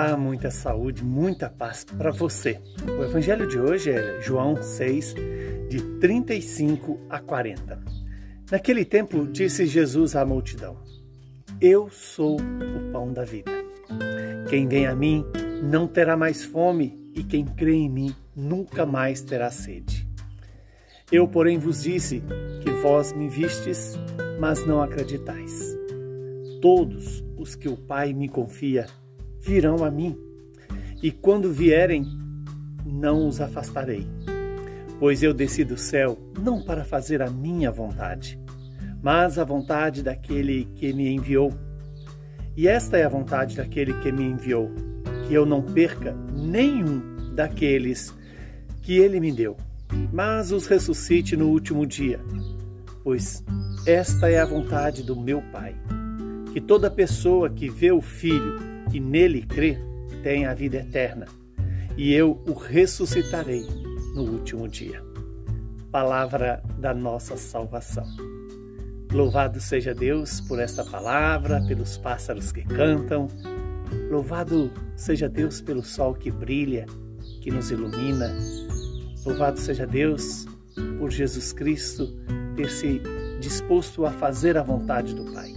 Olá, muita saúde, muita paz para você. O evangelho de hoje é João 6, de 35 a 40. Naquele tempo disse Jesus à multidão: Eu sou o pão da vida. Quem vem a mim não terá mais fome, e quem crê em mim nunca mais terá sede. Eu, porém, vos disse que vós me vistes, mas não acreditais. Todos os que o Pai me confia virão a mim, e quando vierem, não os afastarei. Pois eu desci do céu não para fazer a minha vontade, mas a vontade daquele que me enviou. E esta é a vontade daquele que me enviou, que eu não perca nenhum daqueles que ele me deu, mas os ressuscite no último dia. Pois esta é a vontade do meu Pai, que toda pessoa que vê o Filho que nele crê tem a vida eterna, e eu o ressuscitarei no último dia. Palavra da nossa salvação. Louvado seja Deus por esta palavra, pelos pássaros que cantam. Louvado seja Deus pelo sol que brilha, que nos ilumina. Louvado seja Deus por Jesus Cristo ter se disposto a fazer a vontade do Pai.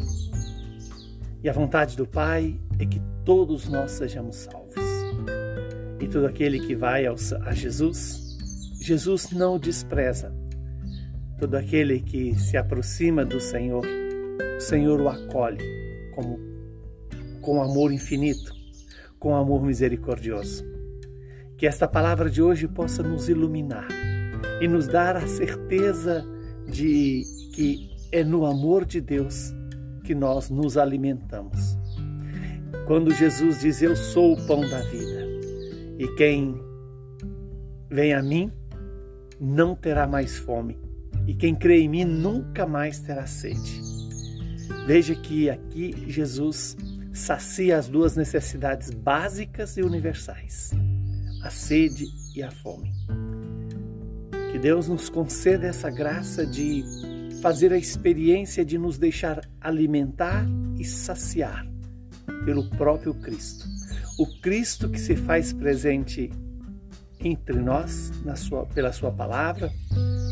E a vontade do Pai é que todos nós sejamos salvos. E todo aquele que vai a Jesus, Jesus não despreza. Todo aquele que se aproxima do Senhor, o Senhor o acolhe como, com amor infinito, com amor misericordioso. Que esta palavra de hoje possa nos iluminar e nos dar a certeza de que é no amor de Deus que nós nos alimentamos. Quando Jesus diz: Eu sou o pão da vida, e quem vem a mim não terá mais fome, e quem crê em mim nunca mais terá sede. Veja que aqui Jesus sacia as duas necessidades básicas e universais: a sede e a fome. Que Deus nos conceda essa graça de fazer a experiência de nos deixar alimentar e saciar pelo próprio Cristo. O Cristo que se faz presente entre nós sua, pela Sua palavra,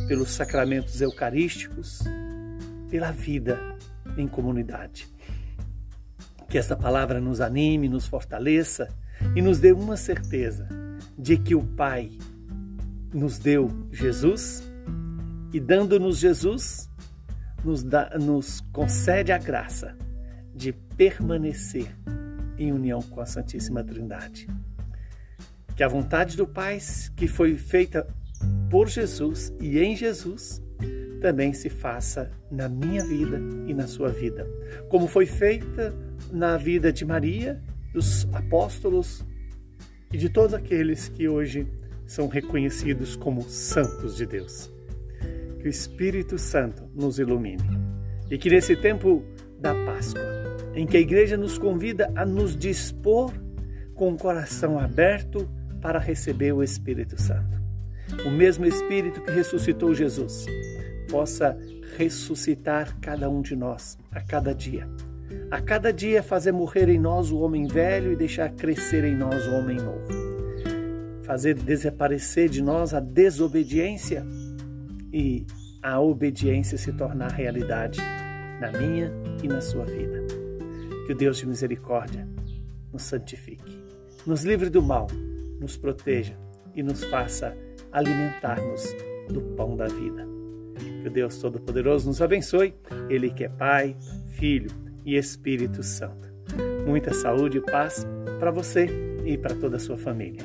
pelos sacramentos eucarísticos, pela vida em comunidade. Que esta palavra nos anime, nos fortaleça e nos dê uma certeza de que o Pai nos deu Jesus e, dando-nos Jesus, nos, dá, nos concede a graça de permanecer em união com a Santíssima Trindade. Que a vontade do Pai, que foi feita por Jesus e em Jesus, também se faça na minha vida e na sua vida, como foi feita na vida de Maria, dos apóstolos e de todos aqueles que hoje são reconhecidos como santos de Deus. Que o Espírito Santo nos ilumine e que nesse tempo da Páscoa em que a igreja nos convida a nos dispor com o coração aberto para receber o Espírito Santo. O mesmo Espírito que ressuscitou Jesus possa ressuscitar cada um de nós a cada dia. A cada dia fazer morrer em nós o homem velho e deixar crescer em nós o homem novo. Fazer desaparecer de nós a desobediência e a obediência se tornar realidade na minha e na sua vida. Que o Deus de misericórdia nos santifique, nos livre do mal, nos proteja e nos faça alimentar-nos do pão da vida. Que o Deus Todo-Poderoso nos abençoe, Ele que é Pai, Filho e Espírito Santo. Muita saúde e paz para você e para toda a sua família.